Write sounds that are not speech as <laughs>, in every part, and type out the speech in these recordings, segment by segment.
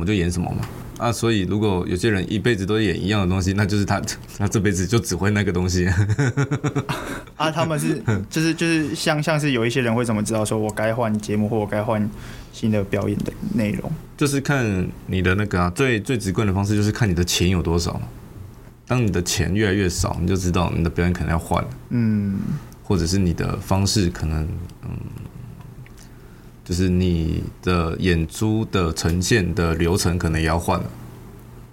么就演什么嘛。啊，所以如果有些人一辈子都演一样的东西，那就是他 <laughs> 他这辈子就只会那个东西。<laughs> 啊，他们是就是就是像像是有一些人会怎么知道说我该换节目或我该换新的表演的内容？就是看你的那个啊，最最直观的方式就是看你的钱有多少。当你的钱越来越少，你就知道你的表演可能要换。嗯，或者是你的方式可能嗯。就是你的演出的呈现的流程可能也要换了，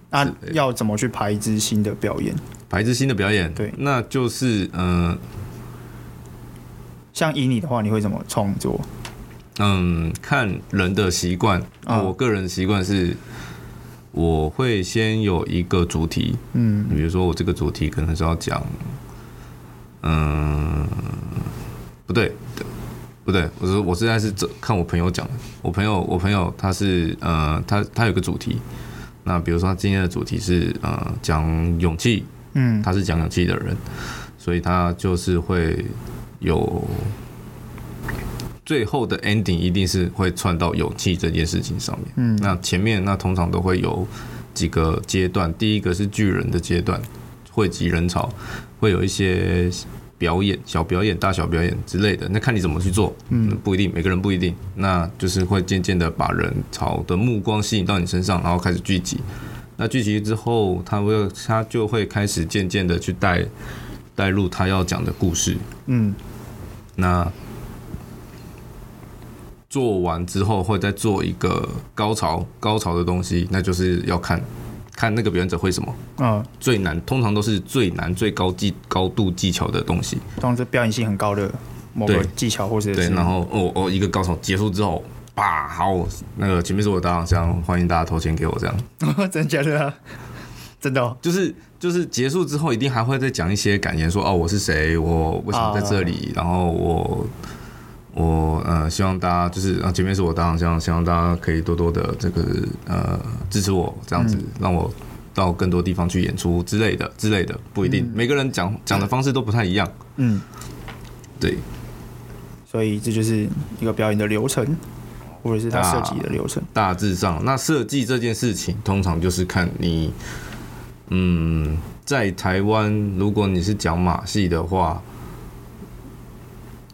那要怎么去排一支新的表演？排一支新的表演，对，那就是嗯、呃，像以你的话，你会怎么创作？嗯，看人的习惯。我个人习惯是，我会先有一个主题，嗯，比如说我这个主题可能是要讲，嗯，不对。不对，我说我现在是看我朋友讲的。我朋友，我朋友他是呃，他他有个主题。那比如说他今天的主题是呃讲勇气，嗯，他是讲勇气的人，所以他就是会有最后的 ending 一定是会串到勇气这件事情上面。嗯，那前面那通常都会有几个阶段，第一个是巨人的阶段，汇集人潮，会有一些。表演、小表演、大小表演之类的，那看你怎么去做，嗯，不一定，每个人不一定，那就是会渐渐的把人潮的目光吸引到你身上，然后开始聚集。那聚集之后，他会他就会开始渐渐的去带带入他要讲的故事，嗯，那做完之后会再做一个高潮高潮的东西，那就是要看。看那个表演者会什么？嗯，最难通常都是最难、最高技、高度技巧的东西。通常是表演性很高的某个技巧，或者是对，然后哦哦，一个高潮结束之后，啪，好，那个前面是我的大奖箱，欢迎大家投钱给我，这样。<laughs> 真的假的？真的、哦，就是就是结束之后，一定还会再讲一些感言，说哦，我是谁，我为什么在这里，啊、然后我。我呃希望大家就是啊前面是我大奖箱，希望大家可以多多的这个呃支持我这样子，让我到更多地方去演出之类的之类的，不一定每个人讲讲的方式都不太一样。嗯，对，所以这就是一个表演的流程，或者是他设计的流程。大致上，那设计这件事情，通常就是看你，嗯，在台湾，如果你是讲马戏的话。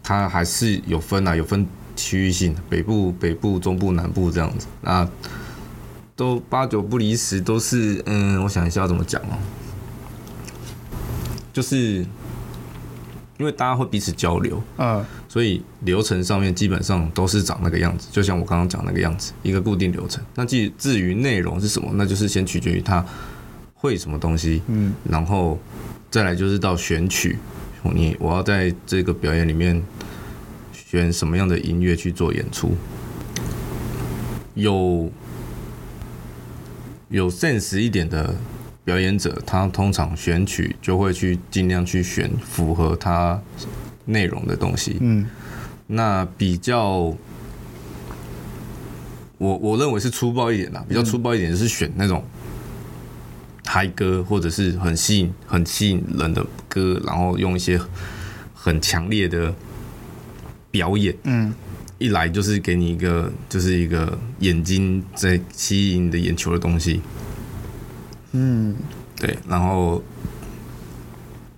它还是有分啊，有分区域性，北部、北部、中部、南部这样子，那都八九不离十，都是嗯，我想一下要怎么讲哦，就是因为大家会彼此交流，嗯，所以流程上面基本上都是长那个样子，就像我刚刚讲那个样子，一个固定流程。那至至于内容是什么，那就是先取决于他会什么东西，嗯，然后再来就是到选曲。你我要在这个表演里面选什么样的音乐去做演出？有有 sense 一点的表演者，他通常选曲就会去尽量去选符合他内容的东西。嗯，那比较我我认为是粗暴一点啦，比较粗暴一点就是选那种。嗨歌或者是很吸引、很吸引人的歌，然后用一些很强烈的表演，嗯，一来就是给你一个，就是一个眼睛在吸引你的眼球的东西，嗯，对，然后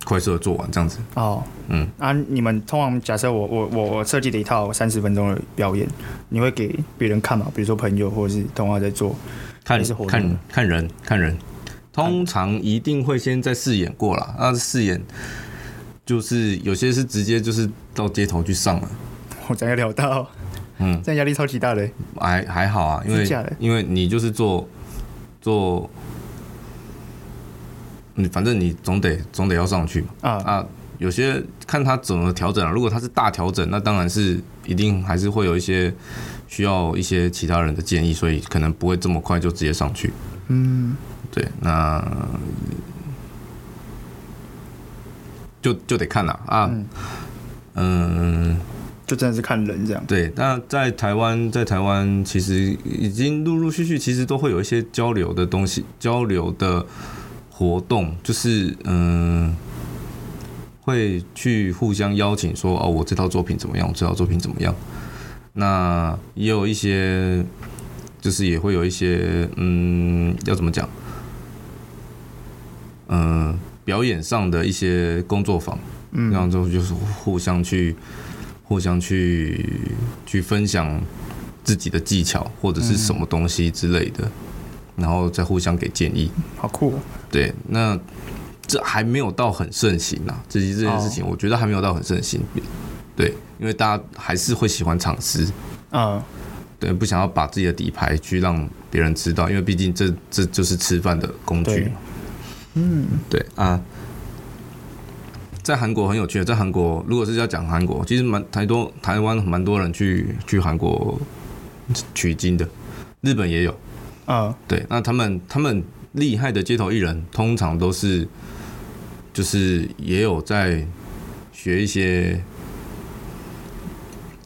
快速的做完这样子。哦，嗯，啊，你们通常假设我我我我设计的一套三十分钟的表演，你会给别人看吗？比如说朋友或者是同行在做，看是看看人看人。通常一定会先在试演过了，那试演就是有些是直接就是到街头去上了。我讲要聊到，嗯，这样压力超级大的。还还好啊，因为因为你就是做做，你反正你总得总得要上去嘛。啊啊，有些看他怎么调整啊，如果他是大调整，那当然是一定还是会有一些需要一些其他人的建议，所以可能不会这么快就直接上去。嗯。对，那就就得看了啊，嗯，就真的是看人这样。对，那在台湾，在台湾其实已经陆陆续续，其实都会有一些交流的东西，交流的活动，就是嗯，会去互相邀请说，哦，我这套作品怎么样？我这套作品怎么样？那也有一些。就是也会有一些嗯，要怎么讲？嗯、呃，表演上的一些工作坊，嗯，然后就就是互相去互相去去分享自己的技巧或者是什么东西之类的，嗯、然后再互相给建议。好酷、哦！对，那这还没有到很盛行呐、啊，这这件事情，我觉得还没有到很盛行。哦、对，因为大家还是会喜欢尝试。嗯。对，不想要把自己的底牌去让别人知道，因为毕竟这这就是吃饭的工具。嗯，对啊，在韩国很有趣的，在韩国如果是要讲韩国，其实蛮台多台湾蛮多人去去韩国取经的，日本也有啊。对，那他们他们厉害的街头艺人，通常都是就是也有在学一些，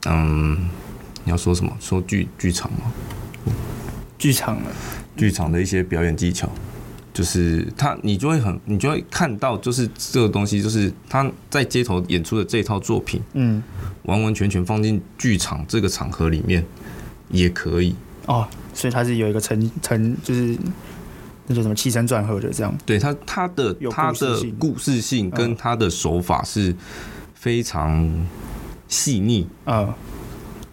嗯。你要说什么？说剧剧场吗？剧场的剧场的一些表演技巧，就是他，你就会很，你就会看到，就是这个东西，就是他在街头演出的这套作品，嗯，完完全全放进剧场这个场合里面也可以哦。所以他是有一个成成，就是那叫什么起承转合的这样。对他，他的他的故事性跟他的手法是非常细腻啊。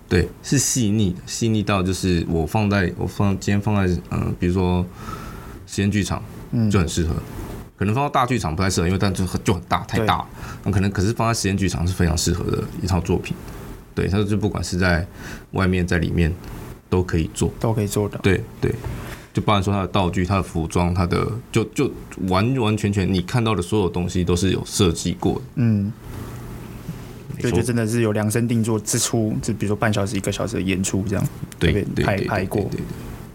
对，是细腻的，细腻到就是我放在我放今天放在嗯、呃，比如说实验剧场，就很适合。嗯、可能放到大剧场不太适合，因为但就就很大，太大。那可能可是放在实验剧场是非常适合的一套作品。对，它就不管是在外面在里面都可以做，都可以做的。对对，就包含说它的道具、它的服装、它的就就完完全全你看到的所有东西都是有设计过的。嗯。对，就真的是有量身定做之初，就比如说半小时、一个小时的演出这样，对，拍拍过，对对，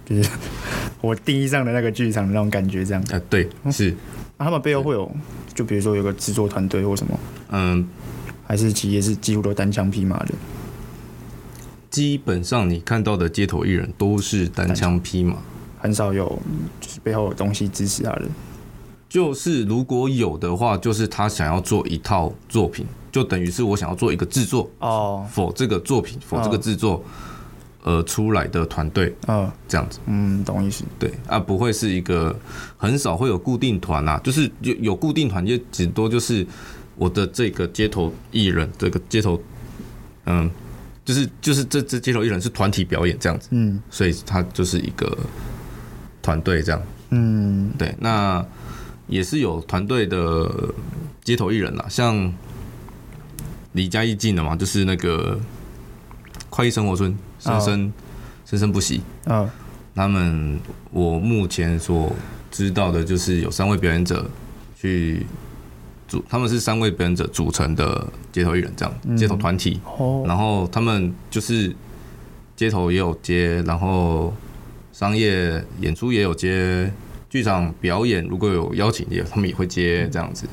就是 <laughs> 我定义上的那个剧场的那种感觉这样。啊，对，是。那他们背后会有，就比如说有个制作团队或什么，嗯，还是其实也是几乎都单枪匹马的。基本上你看到的街头艺人都是单枪匹马，很少有就是背后有东西支持他的。就是如果有的话，就是他想要做一套作品。就等于是我想要做一个制作哦，否这个作品，否这个制作，呃，出来的团队，嗯，这样子，嗯，懂意思，对啊，不会是一个很少会有固定团啊，就是有有固定团，就顶多就是我的这个街头艺人，这个街头，嗯，就是就是这这街头艺人是团体表演这样子，嗯，所以他就是一个团队这样，嗯，对，那也是有团队的街头艺人啦，像。离家一近的嘛，就是那个快意生活村，生生生生不息。嗯，他们我目前所知道的，就是有三位表演者去组，他们是三位表演者组成的街头艺人，这样街头团体。哦，然后他们就是街头也有接，然后商业演出也有接，剧场表演如果有邀请也他们也会接这样子。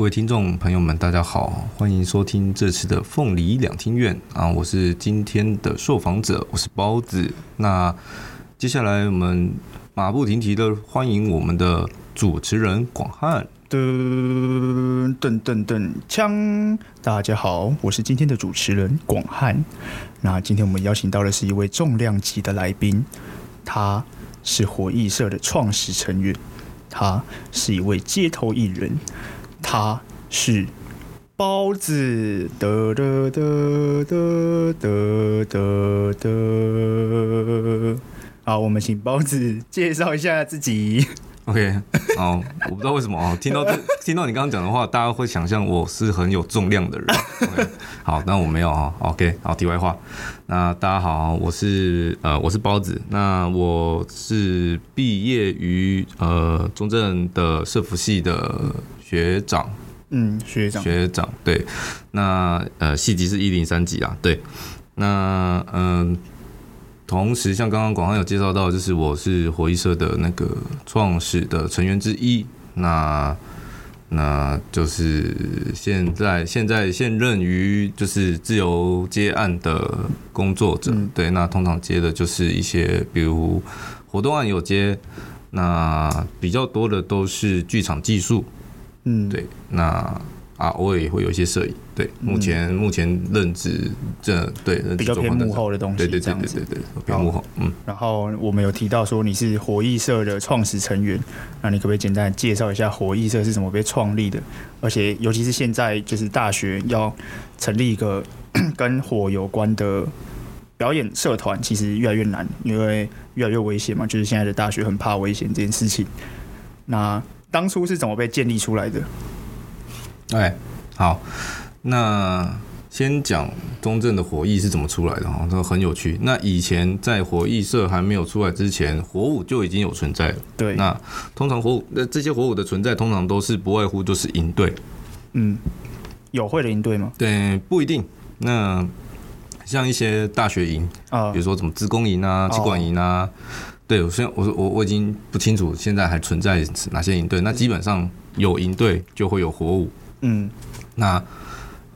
各位听众朋友们，大家好，欢迎收听这次的凤梨两厅院啊！我是今天的受访者，我是包子。那接下来我们马不停蹄的欢迎我们的主持人广汉。噔噔噔噔锵！大家好，我是今天的主持人广汉。那今天我们邀请到的是一位重量级的来宾，他是活艺社的创始成员，他是一位街头艺人。他是包子，得得得得得得得。好，我们请包子介绍一下自己。OK，好，我不知道为什么啊，听到这，听到你刚刚讲的话，大家会想象我是很有重量的人。OK，好，那我没有啊。OK，好，题外话，那大家好，我是呃，我是包子，那我是毕业于呃中正的社福系的。学长，嗯，学长，学长，对，那呃，系级是一零三级啊，对，那嗯、呃，同时像刚刚广汉有介绍到，就是我是火艺社的那个创始的成员之一，那那就是现在现在现任于就是自由接案的工作者，嗯、对，那通常接的就是一些比如活动案有接，那比较多的都是剧场技术，嗯，对，那。啊，偶尔也会有一些摄影，对，目前、嗯、目前任职这对比较偏幕后的东西，对对对对对对，偏幕后，嗯。然后我们有提到说你是火艺社的创始成员，那你可不可以简单介绍一下火艺社是怎么被创立的？而且尤其是现在就是大学要成立一个 <clears throat> 跟火有关的表演社团，其实越来越难，因为越来越危险嘛，就是现在的大学很怕危险这件事情。那当初是怎么被建立出来的？哎，好，那先讲中正的火艺是怎么出来的哈，这个很有趣。那以前在火艺社还没有出来之前，火舞就已经有存在了。对，那通常火舞，那这些火舞的存在，通常都是不外乎就是营队。嗯，有会的营队吗？对，不一定。那像一些大学营啊，比如说什么职工营啊、企管营啊，哦、对，我现在我我我已经不清楚现在还存在哪些营队。那基本上有营队就会有火舞。嗯，那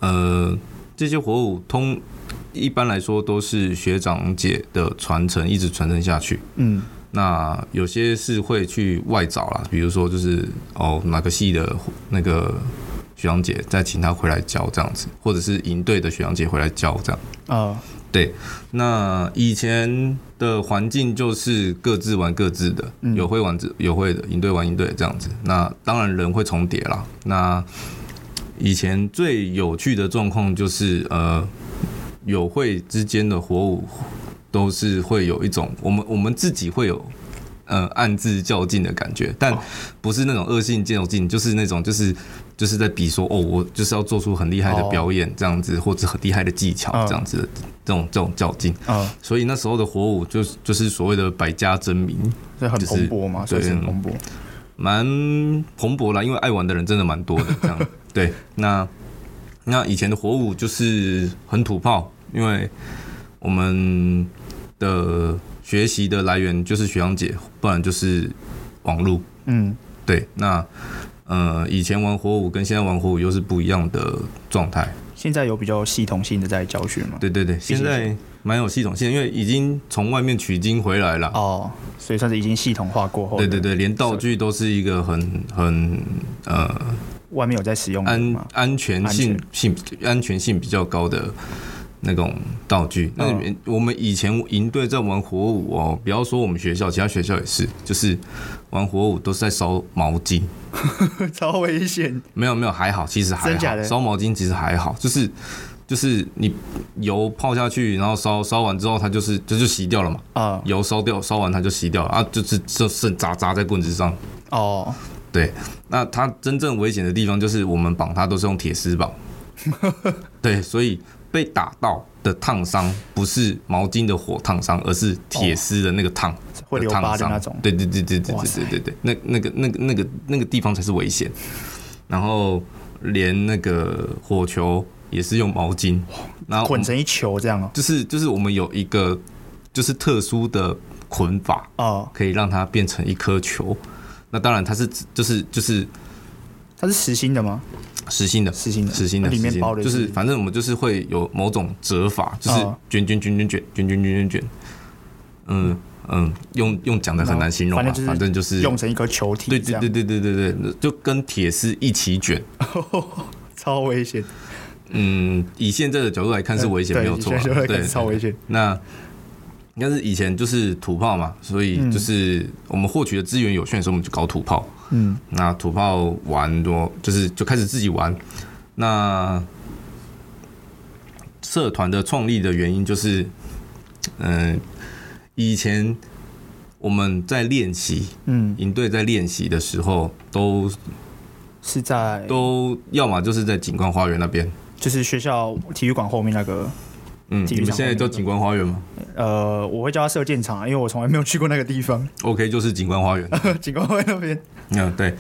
呃，这些火舞通一般来说都是学长姐的传承，一直传承下去。嗯，那有些是会去外找啦，比如说就是哦哪个系的那个学长姐再请他回来教这样子，或者是营队的学长姐回来教这样。啊、哦，对，那以前的环境就是各自玩各自的，嗯、有会玩有会的营队玩营队这样子。那当然人会重叠啦，那。以前最有趣的状况就是，呃，友会之间的火舞都是会有一种，我们我们自己会有，呃，暗自较劲的感觉，但不是那种恶性较劲，就是那种就是就是在比说，哦，我就是要做出很厉害的表演这样子，或者很厉害的技巧这样子的这种这种较劲。所以那时候的火舞就是就是所谓的百家争鸣，这很蓬勃嘛，对，很蓬勃。蛮蓬勃啦，因为爱玩的人真的蛮多的，这样 <laughs> 对。那那以前的火舞就是很土炮，因为我们的学习的来源就是学长姐，不然就是网络。嗯，对。那呃，以前玩火舞跟现在玩火舞又是不一样的状态。现在有比较系统性的在教学吗？对对对，现在。蛮有系统性，因为已经从外面取经回来了哦，所以算是已经系统化过后。对对对，连道具都是一个很很呃，外面有在使用安安全性性安全性比较高的那种道具。那我们以前营队在玩火舞哦，不要说我们学校，其他学校也是，就是玩火舞都是在烧毛巾，<laughs> 超危险。没有没有，还好，其实还好？烧毛巾其实还好，就是。就是你油泡下去，然后烧烧完之后，它就是这就，就洗掉了嘛。啊，油烧掉，烧完它就洗掉了啊，就是就剩渣渣在棍子上。哦，对，那它真正危险的地方就是我们绑它都是用铁丝绑。<laughs> 对，所以被打到的烫伤不是毛巾的火烫伤，而是铁丝的那个烫会留疤的那种。对对对对对对对对对，那那个那个那个那个地方才是危险。然后连那个火球。也是用毛巾，然后捆成一球这样哦。就是就是我们有一个就是特殊的捆法啊，可以让它变成一颗球。那当然它是就是就是它是实心的吗？实心的，实心的，实心的，里面包的就是反正我们就是会有某种折法，就是卷卷卷卷卷卷卷卷卷卷。嗯嗯，用用讲的很难形容，反正就是用成一颗球体。对对对对对对对，就跟铁丝一起卷，<laughs> 超危险。嗯，以现在的角度来看是危险，没有错。对，超危险。那应该是以前就是土炮嘛，所以就是我们获取的资源有限，所以我们就搞土炮。嗯，那土炮玩多，就是就开始自己玩。那社团的创立的原因就是，嗯，以前我们在练习，嗯，营队在练习的时候都是在都要么就是在景观花园那边。就是学校体育馆后面那个，嗯，你们现在叫景观花园吗？呃，我会叫它射箭场，因为我从来没有去过那个地方。OK，就是景观花园，<laughs> 景观花园那边。嗯，对。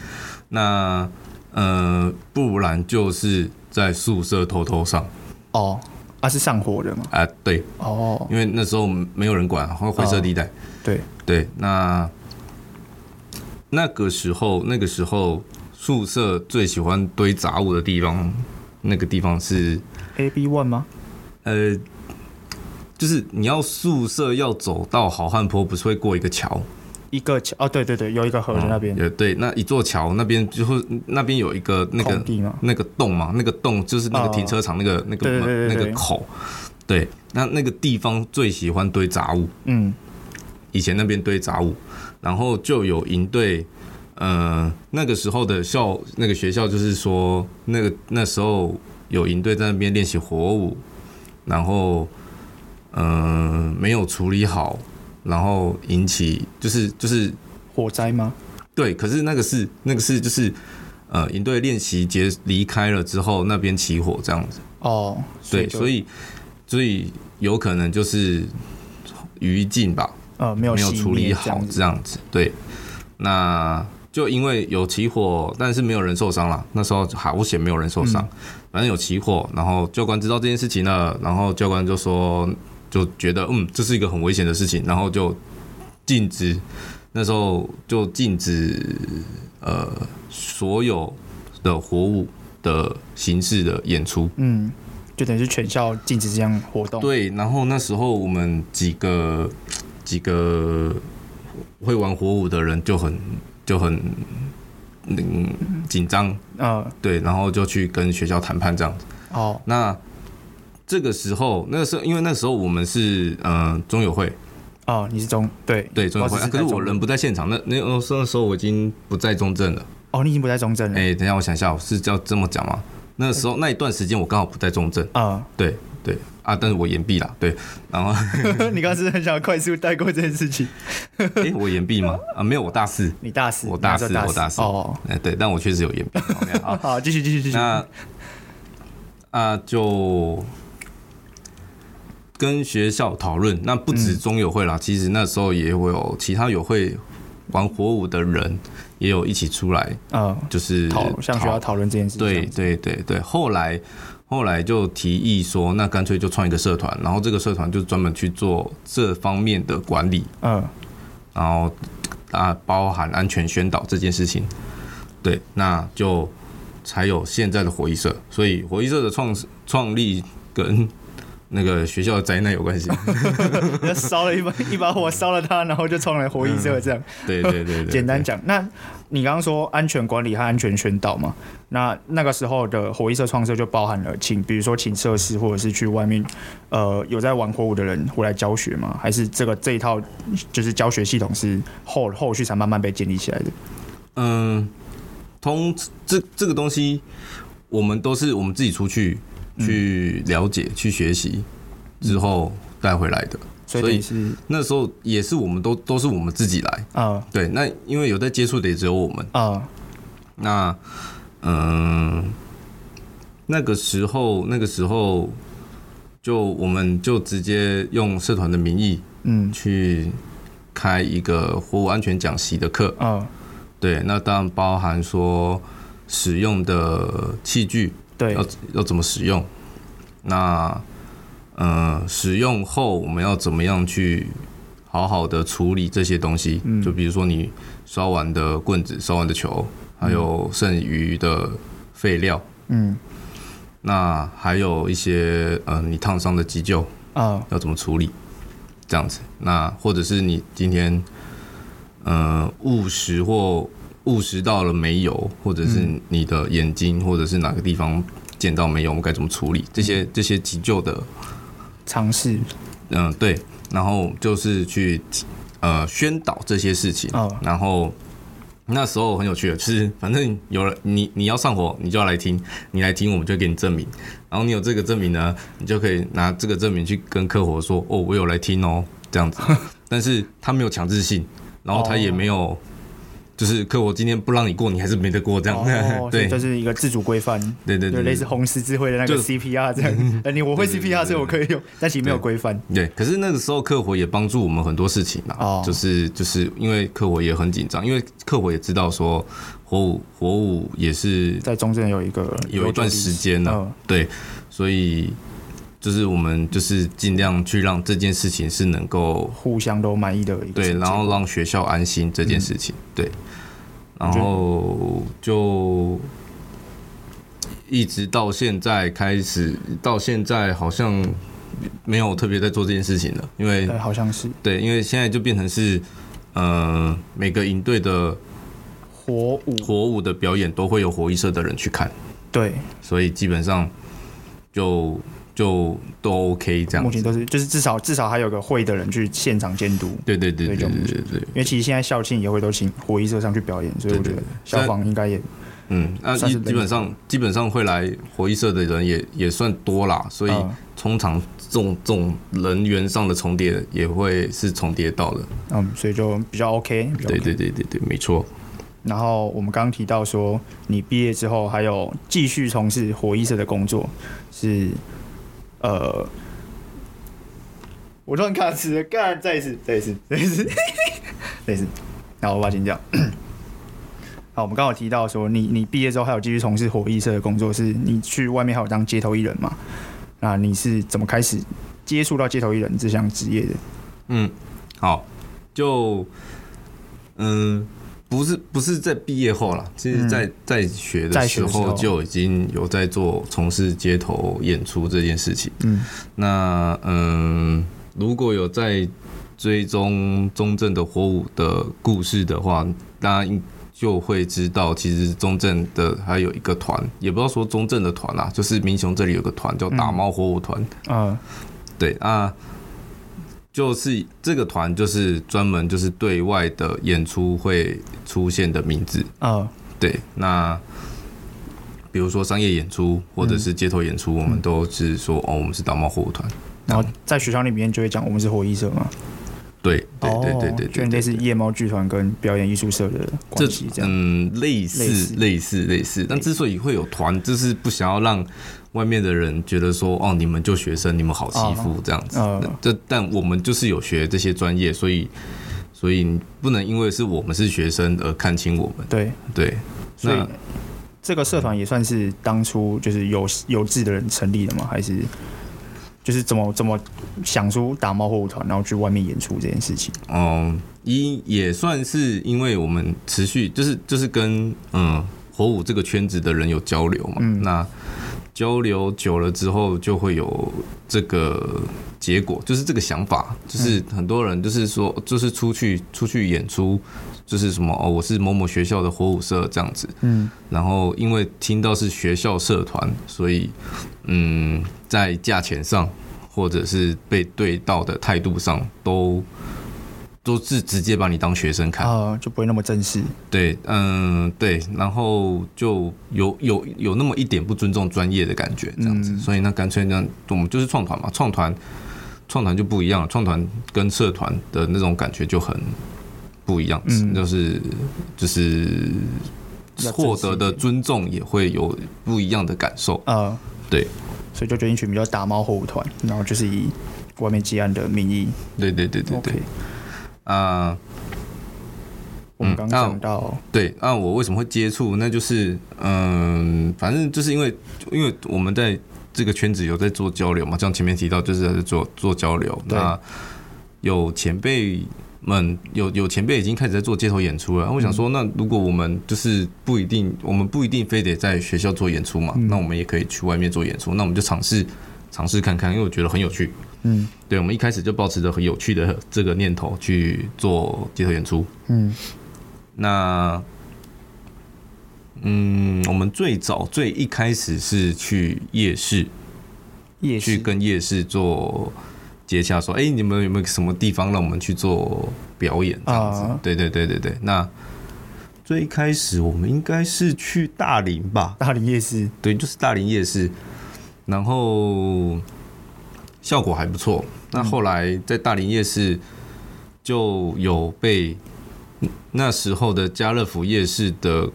那呃，不然就是在宿舍偷偷上。哦，啊，是上火的吗？啊，对，哦，因为那时候没有人管，灰灰色地带。对对，那那个时候，那个时候宿舍最喜欢堆杂物的地方，那个地方是 A B One 吗？呃，就是你要宿舍要走到好汉坡，不是会过一个桥？一个桥哦，对对对，有一个河在那边。也、嗯、对，那一座桥那边就是那边有一个那个那个洞嘛，那个洞就是那个停车场那个、哦、那个门那个口。对，那那个地方最喜欢堆杂物。嗯。以前那边堆杂物，然后就有营队，呃，那个时候的校那个学校就是说，那个那时候有营队在那边练习火舞，然后，呃，没有处理好，然后引起就是就是火灾吗？对，可是那个是那个是就是，呃，营队练习结离开了之后，那边起火这样子。哦，对，所以所以有可能就是余烬吧。呃，没有没有处理好这样子，对，那就因为有起火，但是没有人受伤了。那时候好险，没有人受伤，嗯，反正有起火，然后教官知道这件事情了，然后教官就说，就觉得嗯，这是一个很危险的事情，然后就禁止，那时候就禁止呃所有的活舞的形式的演出，嗯，就等于是全校禁止这样活动。对，然后那时候我们几个。几个会玩火舞的人就很就很嗯紧张啊，对，然后就去跟学校谈判这样子。哦，那这个时候，那个时候，因为那时候我们是嗯中友会哦，你是中对对中友会，可是我人不在现场。那那那时候我已经不在中正了。哦，你已经不在中正了。哎，等一下，我想一下，我是叫这么讲吗？那时候那一段时间我刚好不在中正啊，对对。啊！但是我延毕了，对，然后 <laughs> 你刚刚是很想快速带过这件事情？哎、欸，我延毕吗？啊，没有，我大四，你大四，我大四，我大四，哦，哎，对，但我确实有延毕。好，<laughs> 好，继续，继续，继续。那啊，就跟学校讨论，那不止中友会啦、嗯，其实那时候也会有其他友会玩火舞的人，也有一起出来，嗯，就是讨向学校讨论这件事情。对，对，对，对，后来。后来就提议说，那干脆就创一个社团，然后这个社团就专门去做这方面的管理，嗯，然后啊，包含安全宣导这件事情，对，那就才有现在的火艺社。所以火艺社的创创立跟那个学校的灾难有关系，<laughs> 烧了一把 <laughs> 一把火，烧了它，然后就创了火艺社这样。对对对，对，对，简单讲，那你刚刚说安全管理和安全宣导嘛？那那个时候的火艺社创设就包含了请，比如说请设施或者是去外面，呃，有在玩火舞的人回来教学吗？还是这个这一套就是教学系统是后后续才慢慢被建立起来的？嗯，通这这个东西，我们都是我们自己出去。去了解、去学习之后带回来的，所以是那时候也是我们都都是我们自己来啊。对，那因为有在接触的也只有我们啊。那嗯，那个时候那个时候就我们就直接用社团的名义，嗯，去开一个火舞安全讲习的课啊。对，那当然包含说使用的器具。对，要要怎么使用？那，呃，使用后我们要怎么样去好好的处理这些东西？嗯，就比如说你烧完的棍子、烧完的球，还有剩余的废料，嗯，那还有一些呃，你烫伤的急救啊，要怎么处理？这样子，那或者是你今天呃误食或。误食到了煤油，或者是你的眼睛，或者是哪个地方见到煤油，我们该怎么处理？这些这些急救的尝试，嗯，对，然后就是去呃宣导这些事情。哦，然后那时候很有趣的，就是反正有了你你要上火，你就要来听，你来听，我们就给你证明。然后你有这个证明呢，你就可以拿这个证明去跟客户说，哦，我有来听哦，这样子。<laughs> 但是他没有强制性，然后他也没有。就是可，我今天不让你过，你还是没得过这样。哦、<laughs> 对，就是一个自主规范。对对对，类似红十字会的那个 CPR 这样。你我会 CPR，所以我可以用，但其实没有规范。对，可是那个时候客火也帮助我们很多事情嘛。哦。就是就是因为客火也很紧张，因为客火也知道说火舞火舞也是在中间有一个有一段时间了。对，所以就是我们就是尽量去让这件事情是能够互相都满意的一个对，然后让学校安心这件事情，嗯、对，然后就一直到现在开始，到现在好像没有特别在做这件事情了，因为好像是。对，因为现在就变成是呃每个营队的火舞火舞。的表演都会有火艺社的人去看，对，所以基本上就。就都 OK 这样，目前都是就是至少至少还有个会的人去现场监督。对对对对对对，因为其实现在校庆也会都请火艺社上去表演，所以我觉得消防应该也嗯，那基基本上基本上会来火艺社的人也也算多啦，所以通常这种这种人员上的重叠也会是重叠到的。嗯，所以就比较 OK。对对对对对，没错。然后我们刚刚提到说，你毕业之后还有继续从事火艺社的工作是。呃，我突然卡词，干，再一次，再一次，再一次，<laughs> 再一次，然后我把它剪掉。<coughs> 好，我们刚好提到说，你你毕业之后还有继续从事火艺社的工作，是你去外面还有当街头艺人嘛？那你是怎么开始接触到街头艺人这项职业的？嗯，好，就嗯。不是不是在毕业后啦，其实在在学的时候就已经有在做从事街头演出这件事情。嗯，那嗯，如果有在追踪中正的火舞的故事的话，大家就会知道，其实中正的还有一个团，也不要说中正的团啦，就是民雄这里有个团叫打猫火舞团。嗯，对啊。就是这个团，就是专门就是对外的演出会出现的名字啊。对，那比如说商业演出或者是街头演出，我们都是说哦，我们是导猫火舞团。然后在学校里面就会讲我们是火艺社嘛。对对对对对，就类似夜猫剧团跟表演艺术社的关系这样。嗯，类似类似类似。但之所以会有团，就是不想要让。外面的人觉得说，哦，你们就学生，你们好欺负这样子。这、uh, uh, 但我们就是有学这些专业，所以所以不能因为是我们是学生而看轻我们。对对，所以这个社团也算是当初就是有有志的人成立的吗？还是就是怎么怎么想出打猫火舞团，然后去外面演出这件事情？嗯，一也算是因为我们持续就是就是跟嗯火舞这个圈子的人有交流嘛。嗯、那交流久了之后，就会有这个结果，就是这个想法，就是很多人就是说，就是出去出去演出，就是什么哦，我是某某学校的火舞社这样子，嗯，然后因为听到是学校社团，所以嗯，在价钱上或者是被对到的态度上都。都是直接把你当学生看啊，就不会那么正式。对，嗯，对，然后就有有有那么一点不尊重专业的感觉，这样子。嗯、所以那干脆这样，我们就是创团嘛，创团，创团就不一样了，创团跟社团的那种感觉就很不一样，嗯、就是就是获得的尊重也会有不一样的感受啊。对，所以就决定取名叫打猫火舞团，然后就是以外面接案的名义。对对对对对。Okay. 啊，我们刚讲到，对，那我为什么会接触？那就是，嗯，反正就是因为，因为我们在这个圈子有在做交流嘛，像前面提到，就是在做做交流。那有前辈们，有有前辈已经开始在做街头演出了。我想说，那如果我们就是不一定，我们不一定非得在学校做演出嘛，那我们也可以去外面做演出。那我们就尝试尝试看看，因为我觉得很有趣。嗯，对，我们一开始就抱持着很有趣的这个念头去做街头演出。嗯，那，嗯，我们最早最一开始是去夜市，夜市去跟夜市做接洽，说，哎，你们有没有什么地方让我们去做表演？这样子。啊、对对对对对。那最一开始我们应该是去大林吧？大林夜市，对，就是大林夜市，然后。效果还不错。那后来在大林夜市就有被那时候的家乐福夜市的，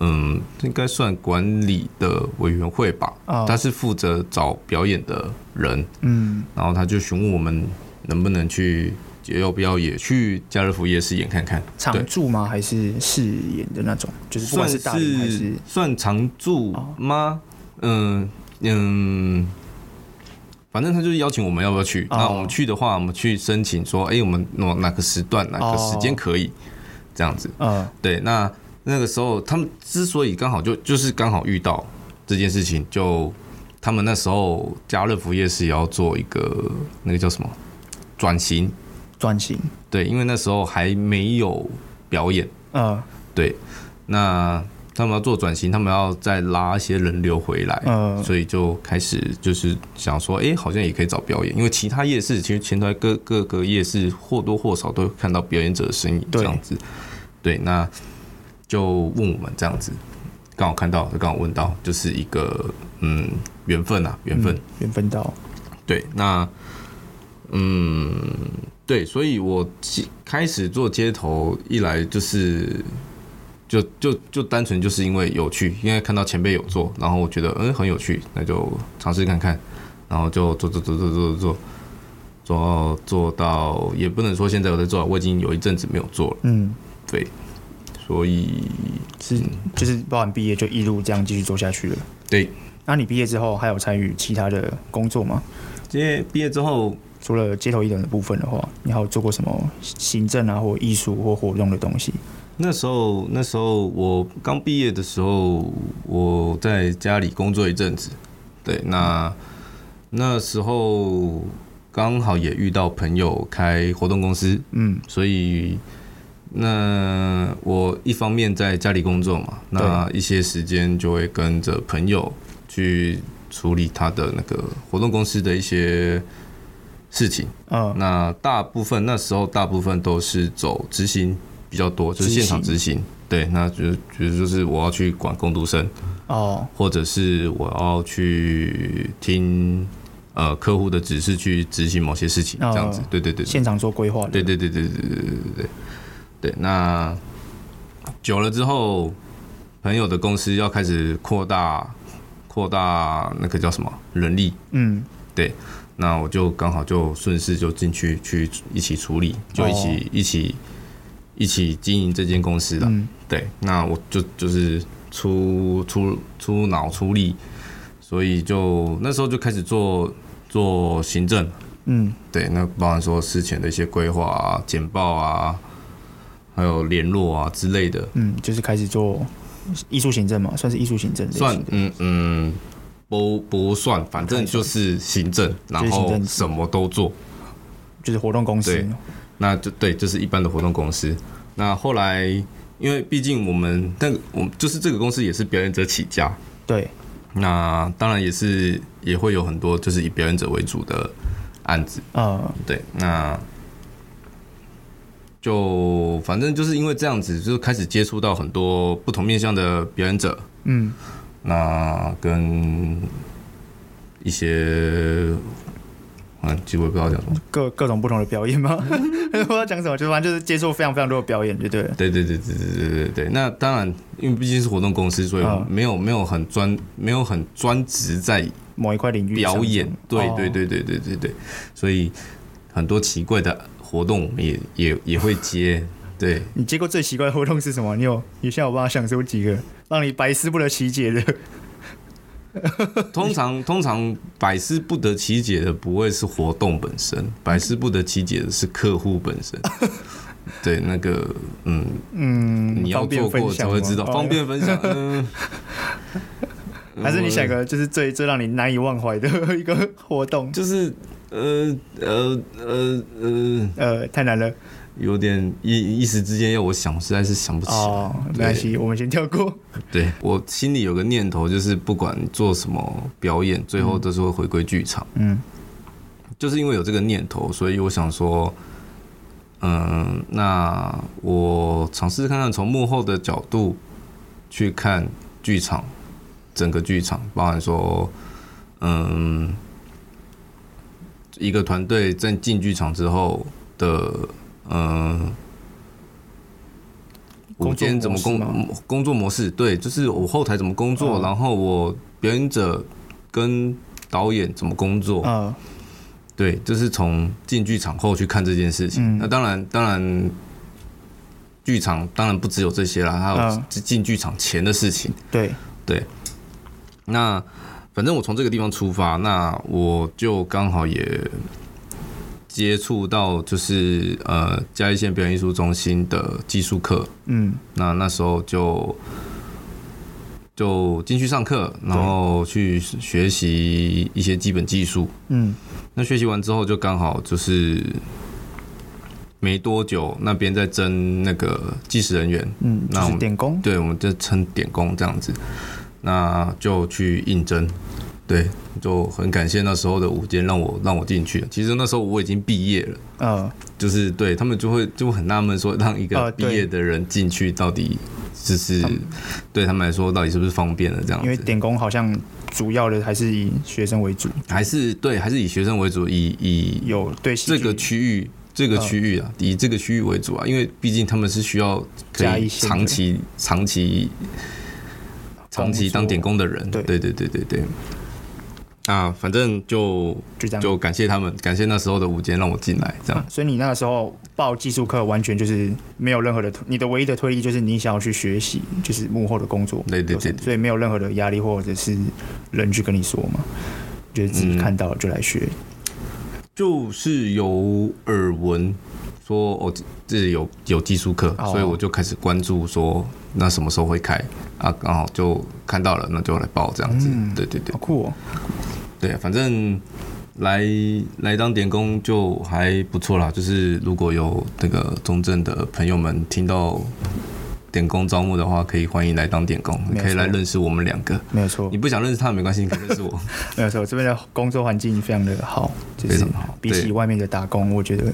嗯，应该算管理的委员会吧。他是负责找表演的人。嗯，然后他就询问我们能不能去，要不要也去家乐福夜市演看看。常驻吗？还是试演的那种？就是算是算常驻吗？嗯嗯。反正他就是邀请我们要不要去。哦、那我们去的话，我们去申请说，哎、欸，我们哪哪个时段、哪个时间可以、哦、这样子。嗯，对。那那个时候他们之所以刚好就就是刚好遇到这件事情，就他们那时候家乐福夜市也要做一个那个叫什么转型。转型。对，因为那时候还没有表演。嗯，对。那他们要做转型，他们要再拉一些人流回来，嗯，所以就开始就是想说，哎、欸，好像也可以找表演，因为其他夜市其实前台各各个夜市或多或少都会看到表演者的身影，这样子。对，对，那就问我们这样子，刚好看到，刚好问到，就是一个嗯缘分啊，缘分，缘、嗯、分到。对，那嗯对，所以我开始做街头，一来就是。就就就单纯就是因为有趣，因为看到前辈有做，然后我觉得嗯很有趣，那就尝试看看，然后就做做做做做做做做到，也不能说现在我在做，我已经有一阵子没有做了。嗯，对，所以是就是包含毕业就一路这样继续做下去了。对，那你毕业之后还有参与其他的工作吗？因为毕业之后除了街头艺人的部分的话，你还有做过什么行政啊，或艺术或活动的东西？那时候，那时候我刚毕业的时候，我在家里工作一阵子。对，那那时候刚好也遇到朋友开活动公司，嗯，所以那我一方面在家里工作嘛，那一些时间就会跟着朋友去处理他的那个活动公司的一些事情。嗯，那大部分那时候大部分都是走执行。比较多就是现场执行，对，那就就是就是我要去管工读生。哦，或者是我要去听呃客户的指示去执行某些事情，这样子，对对对，现场做规划，对对对对对对对。对对对。那久了之后，朋友的公司要开始扩大扩大那个叫什么人力，嗯，对，那我就刚好就顺势就进去去一起处理，就一起一起。一起经营这间公司的，嗯、对，那我就就是出出出脑出力，所以就那时候就开始做做行政，嗯，对，那包含说事前的一些规划啊、简报啊，还有联络啊之类的，嗯，就是开始做艺术行政嘛，算是艺术行政，算，嗯嗯，不不算，反正就是行政，然后什么都做，就是活动公司。那就对，就是一般的活动公司。那后来，因为毕竟我们，但我们就是这个公司也是表演者起家。对。那当然也是也会有很多就是以表演者为主的案子。嗯。对。那就反正就是因为这样子，就是开始接触到很多不同面向的表演者。嗯。那跟一些。嗯，其实我也不知道讲什么，各各种不同的表演吗？不知道讲什么，就反正就是接触非常非常多的表演，就对了。对对对对对对对对。那当然，因为毕竟是活动公司，所以没有没有很专，没有很专职在某一块领域表演。对对对对对对对。所以很多奇怪的活动，我们也也也会接。对。你接过最奇怪的活动是什么？你有？你现在有办法想出几个让你百思不得其解的？<laughs> 通常通常百思不得其解的不会是活动本身，百思不得其解的是客户本身。<laughs> 对，那个嗯嗯，你要做过才会知道，方便分享。<laughs> 嗯，还是你想个就是最最让你难以忘怀的一个活动？就是呃呃呃呃呃，太难了。有点一一时之间要我想，实在是想不起来。哦，没关系，我们先跳过。<laughs> 对，我心里有个念头，就是不管做什么表演，最后都是会回归剧场。嗯，就是因为有这个念头，所以我想说，嗯，那我尝试看看从幕后的角度去看剧场，整个剧场，包含说，嗯，一个团队在进剧场之后的。嗯，舞间怎么工工作模式？对，就是我后台怎么工作，然后我表演者跟导演怎么工作。嗯，对，就是从进剧场后去看这件事情。那当然，当然，剧场当然不只有这些啦，还有进剧场前的事情。对，对。那反反正我从这个地方出发，那我就刚好也接触到，就是呃嘉义县表演艺术中心的技术课。嗯，那那时候就就进去上课，然后去学习一些基本技术。嗯，那学习完之后，就刚好就是。没多久，那边在征那个计时人员，嗯，那我们点工，对，我们就称点工这样子，那就去应征，对，就很感谢那时候的舞间让我让我进去。其实那时候我已经毕业了，嗯、呃，就是对他们就会就会很纳闷说，让一个毕业的人进去，到底就是、呃、对他们来说到底是不是方便的这样子？因为点工好像主要的还是以学生为主，还是对，还是以学生为主，以以有对这个区域。这个区域啊，以这个区域为主啊，因为毕竟他们是需要可以长期、长期、长期当点工的人。对对对对对对。啊，反正就就这样，就感谢他们，感谢那时候的午间让我进来，这样。所以你那个时候报技术课，完全就是没有任何的，你的唯一的推力就是你想要去学习，就是幕后的工作。对对对。所以没有任何的压力，或者是人去跟你说嘛，就是自己看到了就来学。就是有耳闻说哦，这里有有技术课，所以我就开始关注说那什么时候会开啊？刚好就看到了，那就来报这样子。对对对，好酷哦！对，反正来来当点工就还不错啦。就是如果有那个中正的朋友们听到。点工招募的话，可以欢迎来当点工，可以来认识我们两个。没有错，你不想认识他没关系，你可以认识我。<laughs> 没有错，这边的工作环境非常的好，非常好。比起外面的打工，我觉得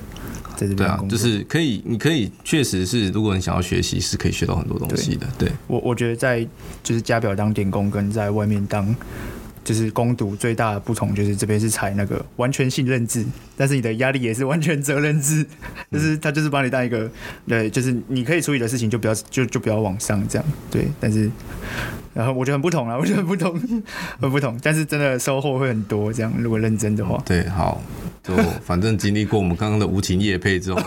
在这边对啊，就是可以，你可以确实是，如果你想要学习，是可以学到很多东西的。对，我我觉得在就是家表当点工，跟在外面当。就是攻读最大的不同，就是这边是采那个完全信任制，但是你的压力也是完全责任制，<laughs> 就是他就是把你当一个，对，就是你可以处理的事情就不要就就不要往上这样，对，但是然后我觉得很不同啊，我觉得很不同，<laughs> 很不同，但是真的收获会很多，这样如果认真的话，对，好，就反正经历过我们刚刚的无情夜配之后，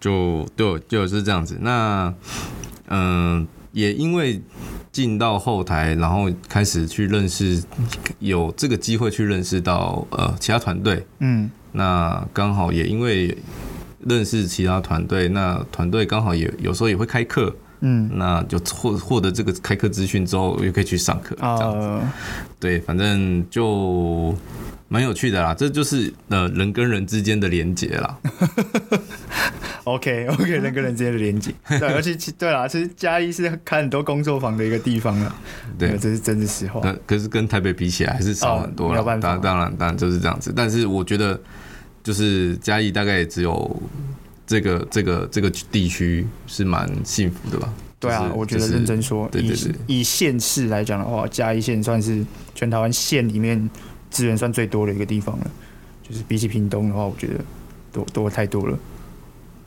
就就就是这样子，那嗯、也因为。进到后台，然后开始去认识，有这个机会去认识到呃其他团队，嗯，那刚好也因为认识其他团队，那团队刚好也有时候也会开课，嗯，那就获获得这个开课资讯之后，又可以去上课，这样子，对，反正就。蛮有趣的啦，这就是呃人跟人之间的连接啦。<laughs> OK OK，人跟人之间的连接，对，<laughs> 而且对啦，其实嘉义是开很多工作坊的一个地方了。对，这是真的实话。可是跟台北比起来还是少很多了。当、哦、当然当然，当然就是这样子。但是我觉得，就是嘉义大概也只有这个这个这个地区是蛮幸福的吧。对啊，我觉得认真说，对对对，以以县市来讲的话，嘉义县算是全台湾县里面。资源算最多的一个地方了，就是比起屏东的话，我觉得多多太多了。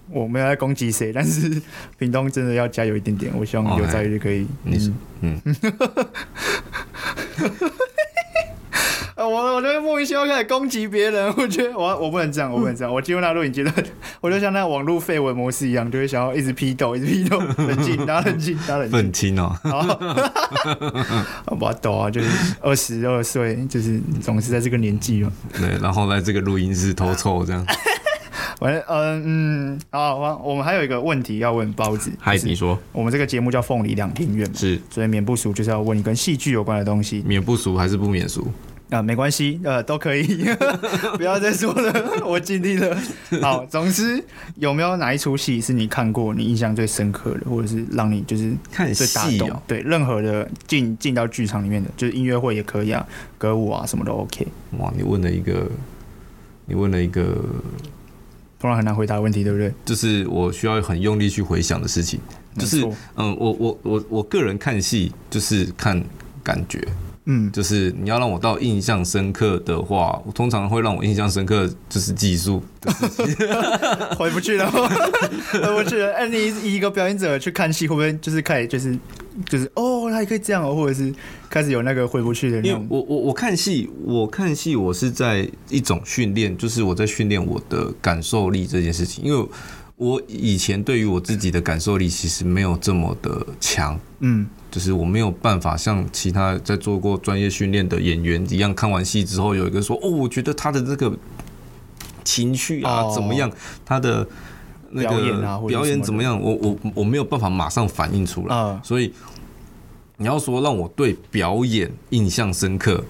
我没有在攻击谁，但是 <laughs> 屏东真的要加油一点点。我希望有朝一日可以。你嗯。<laughs> 我我觉得莫名其妙开始攻击别人，我觉得我我不能这样，我不能这样。我进入那录影阶段，我就像那网络废文模式一样，就会想要一直批斗，一直批斗，冷静，打冷静，打冷静。愤青哦。好，<laughs> 我懂啊，就是二十二岁，就是总是在这个年纪嘛。对，然后来这个录音室偷臭这样。<laughs> 反正嗯嗯，好，我们还有一个问题要问包子。嗨，你说。我们这个节目叫凤梨两庭院嘛，是，所以免不俗就是要问你跟戏剧有关的东西。免不俗还是不免俗？啊，没关系，呃，都可以，<laughs> 不要再说了，<laughs> 我尽力了。好，总之有没有哪一出戏是你看过你印象最深刻的，或者是让你就是最打动？哦、对，任何的进进到剧场里面的，就是音乐会也可以啊，歌舞啊什么都 OK。哇，你问了一个，你问了一个，突然很难回答问题，对不对？就是我需要很用力去回想的事情。就是嗯，我我我我个人看戏就是看感觉。嗯，就是你要让我到印象深刻的话，我通常会让我印象深刻就是技术 <laughs> 回不去了，<laughs> 回不去了。哎，你以一个表演者去看戏，会不会就是开始就是就是哦，他也可以这样哦，或者是开始有那个回不去的那种？我我我看戏，我看戏，我是在一种训练，就是我在训练我的感受力这件事情，因为。我以前对于我自己的感受力其实没有这么的强，嗯，就是我没有办法像其他在做过专业训练的演员一样，看完戏之后有一个说哦，我觉得他的这个情绪啊怎么样，他的那个表演啊表演怎么样，我我我没有办法马上反应出来，所以你要说让我对表演印象深刻，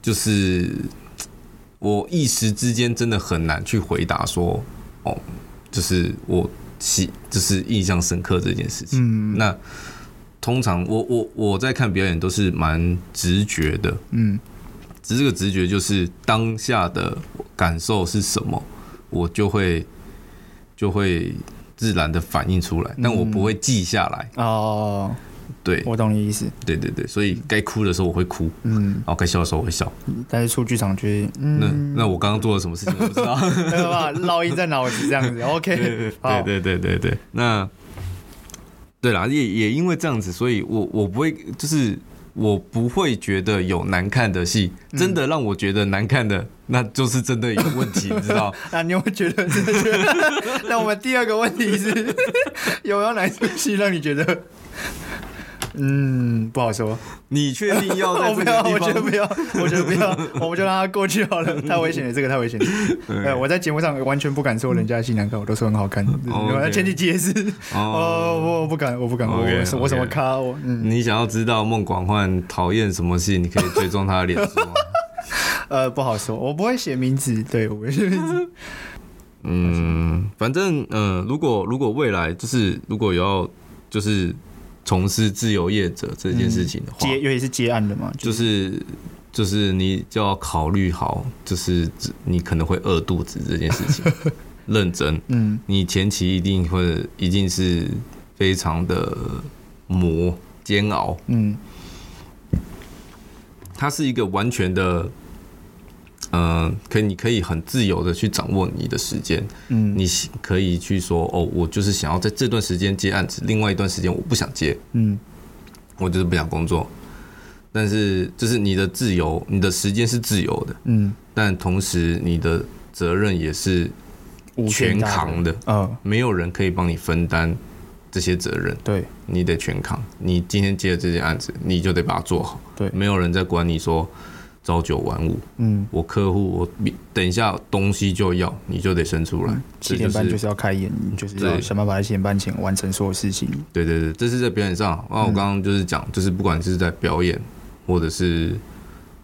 就是我一时之间真的很难去回答说哦。就是我喜，就是印象深刻这件事情。嗯，那通常我我我在看表演都是蛮直觉的。嗯，只是这个直觉就是当下的感受是什么，我就会就会自然的反应出来，但我不会记下来。哦。对，我懂你意思。对对对，所以该哭的时候我会哭，嗯，然后该笑的时候我会笑。但是出剧场觉得，嗯，那那我刚刚做了什么事情我不知道，<laughs> 没有办法烙印在脑子这样子。<laughs> OK，对对对对对，那对啦，也也因为这样子，所以我我不会，就是我不会觉得有难看的戏，真的让我觉得难看的，那就是真的有问题，你知道？<laughs> 那你会觉得真的觉得？那我们第二个问题是，有没有哪出戏让你觉得？嗯，不好说。你确定要在 <laughs> 这个地方？我不要，我觉得不要，我觉得不要，<laughs> 我们就让他过去好了。太危险了，这个太危险了。对，我在节目上完全不敢说人家新娘看，我都说很好看。我前几集也是。哦，我不敢，我不敢。我我什么咖？我你想要知道孟广焕讨厌什么戏？你可以追踪他的脸书吗？<laughs> 呃，不好说，我不会写名字。对，我不会写名字。嗯，反正嗯，如果如果未来就是如果有要就是。从事自由业者这件事情的话，接尤其是接案的嘛，就是。就是你就要考虑好，就是你可能会饿肚子这件事情，<laughs> 认真，嗯，你前期一定会一定是非常的磨煎熬，嗯，它是一个完全的。嗯，可以，你可以很自由的去掌握你的时间。嗯，你可以去说，哦，我就是想要在这段时间接案子，另外一段时间我不想接。嗯，我就是不想工作。但是，就是你的自由，你的时间是自由的。嗯，但同时你的责任也是全扛的。嗯，没有人可以帮你分担这些责任。对，你得全扛。你今天接的这件案子，你就得把它做好。对，没有人在管你说。朝九晚五，嗯，我客户我等一下东西就要，你就得生出来。嗯、七点半就是要开演，就是要想办法在七点半前完成所有事情。对对对，这是在表演上。那我刚刚就是讲，就是不管是在表演，或者是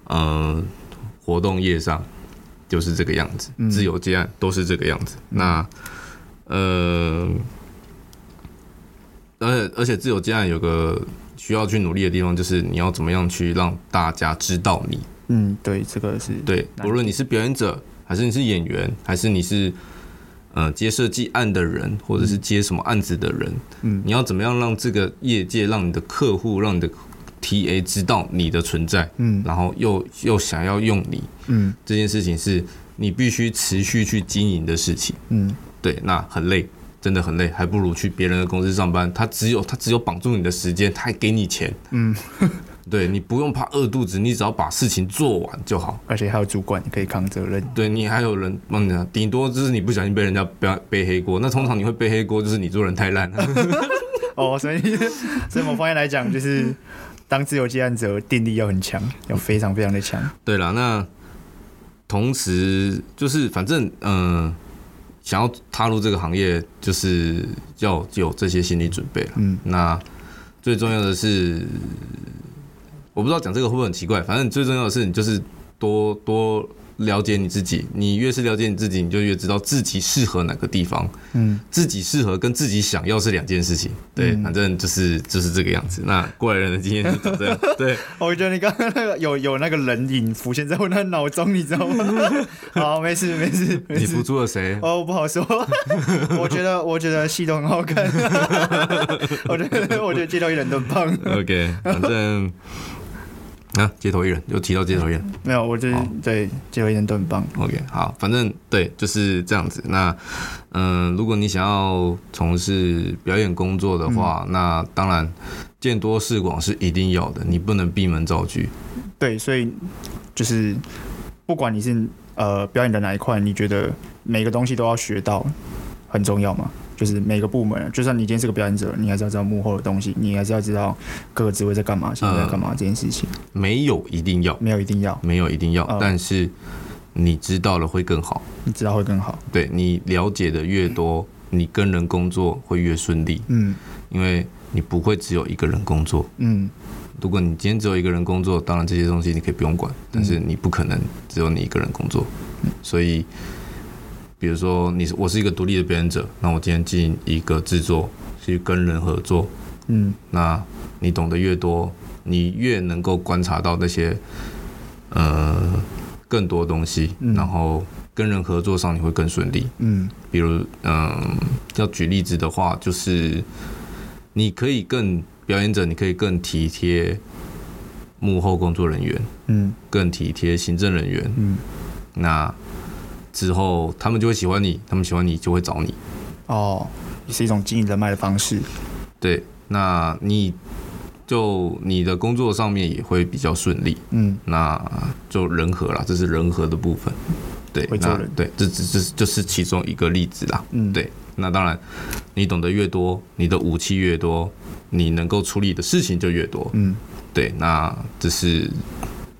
呃活动业上，就是这个样子。嗯、自由接案都是这个样子。嗯、那呃，而且而且自由接案有个需要去努力的地方，就是你要怎么样去让大家知道你。嗯，对，这个是对。无论你是表演者，还是你是演员，还是你是呃接设计案的人，或者是接什么案子的人，嗯，你要怎么样让这个业界，让你的客户，让你的 TA 知道你的存在，嗯，然后又又想要用你，嗯，这件事情是你必须持续去经营的事情，嗯，对，那很累，真的很累，还不如去别人的公司上班，他只有他只有绑住你的时间，他还给你钱，嗯。<laughs> 对，你不用怕饿肚子，你只要把事情做完就好。而且还有主管可以扛责任。对，你还有人帮你，顶多就是你不小心被人家背背黑锅。那通常你会背黑锅，就是你做人太烂了。<laughs> 哦，所以所以某方面来讲，就是当自由接案者，定力要很强，要非常非常的强。对了，那同时就是反正嗯、呃，想要踏入这个行业，就是要有这些心理准备。嗯，那最重要的是。我不知道讲这个会不会很奇怪，反正最重要的是你就是多多了解你自己，你越是了解你自己，你就越知道自己适合哪个地方。嗯，自己适合跟自己想要是两件事情。对，反正就是就是这个样子。那过来人的经验就这样。对，<laughs> 我觉得你刚刚那个有有那个人影浮现在我那脑中，你知道吗？<laughs> 好，没事没事。你扶住了谁？哦，不好说。<laughs> 我觉得我觉得戏都很好看。我觉得我觉得街头艺人都很棒。OK，反正。啊，街头艺人又提到街头艺人，没有，我就是对街头艺人都很棒。OK，好，反正对就是这样子。那嗯、呃，如果你想要从事表演工作的话，嗯、那当然见多识广是一定要的，你不能闭门造车。对，所以就是不管你是呃表演的哪一块，你觉得每个东西都要学到，很重要吗？就是每个部门，就算你今天是个表演者，你还是要知道幕后的东西，你还是要知道各个职位在干嘛，现在在干嘛这件事情。没有一定要，没有一定要，没有一定要，但是你知道了会更好，你知道会更好。对，你了解的越多，你跟人工作会越顺利。嗯，因为你不会只有一个人工作。嗯，如果你今天只有一个人工作，当然这些东西你可以不用管，但是你不可能只有你一个人工作，所以。比如说，你是我是一个独立的表演者，那我今天进一个制作，去跟人合作，嗯，那你懂得越多，你越能够观察到那些呃更多东西，嗯，然后跟人合作上你会更顺利，嗯，比如嗯、呃，要举例子的话，就是你可以更表演者，你可以更体贴幕后工作人员，嗯，更体贴行政人员，嗯，那。之后，他们就会喜欢你，他们喜欢你就会找你。哦，也是一种经营人脉的方式。对，那你就你的工作上面也会比较顺利。嗯，那就人和啦，这是人和的部分。对，会做人。对，这这这就是其中一个例子啦。嗯，对。那当然，你懂得越多，你的武器越多，你能够处理的事情就越多。嗯，对。那这是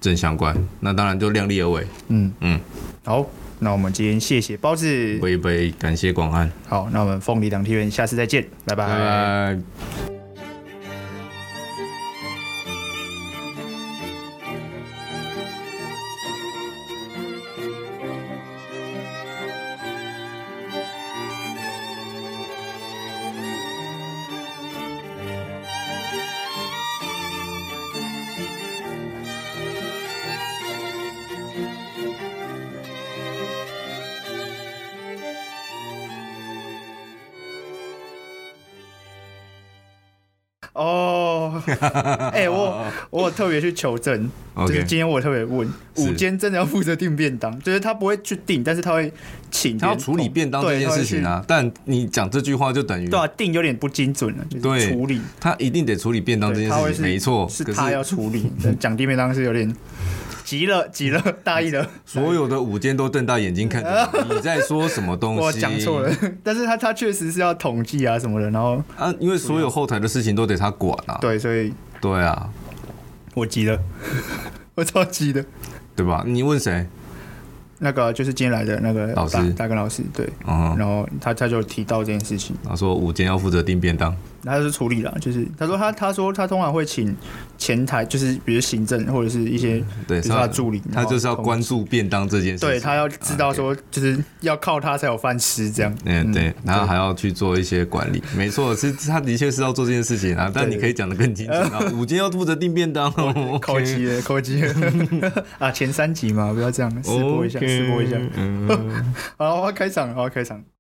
正相关。那当然就量力而为。嗯嗯，好。那我们今天谢谢包子，杯杯感谢广安。好，那我们凤梨党体院下次再见，拜拜。拜拜。哦，<laughs> 哎、欸，我我有特别去求证就是今天我特别问，午间真的要负责订便当，就是他不会去订，但是他会请他要处理便当这件事情啊。但你讲这句话就等于对啊，订有点不精准了，就是、处理他一定得处理便当这件事情，没错，是他要处理，讲订便当是有点。急了，急了，大意了。所有的午间都瞪大眼睛看着你，<laughs> 你在说什么东西？我讲错了，<laughs> 但是他他确实是要统计啊什么的，然后啊，因为所有后台的事情都得他管啊。对，所以对啊，我急了，<laughs> 我超急的，对吧？你问谁？那个就是今天来的那个老师，大根老师，对，嗯然后他他就提到这件事情，他说午间要负责订便当，他就是处理了，就是他说他他说他通常会请前台，就是比如行政或者是一些对他的助理，他就是要关注便当这件事，对他要知道说就是要靠他才有饭吃这样，嗯对，然后还要去做一些管理，没错，是他的确是要做这件事情啊，但你可以讲的更清楚啊，<laughs> 午间要负责订便当，<laughs> 扣机了扣机了。<laughs> 啊，前三集嘛，不要这样试播一下。试播一下，嗯，好，我要开场，我要开场。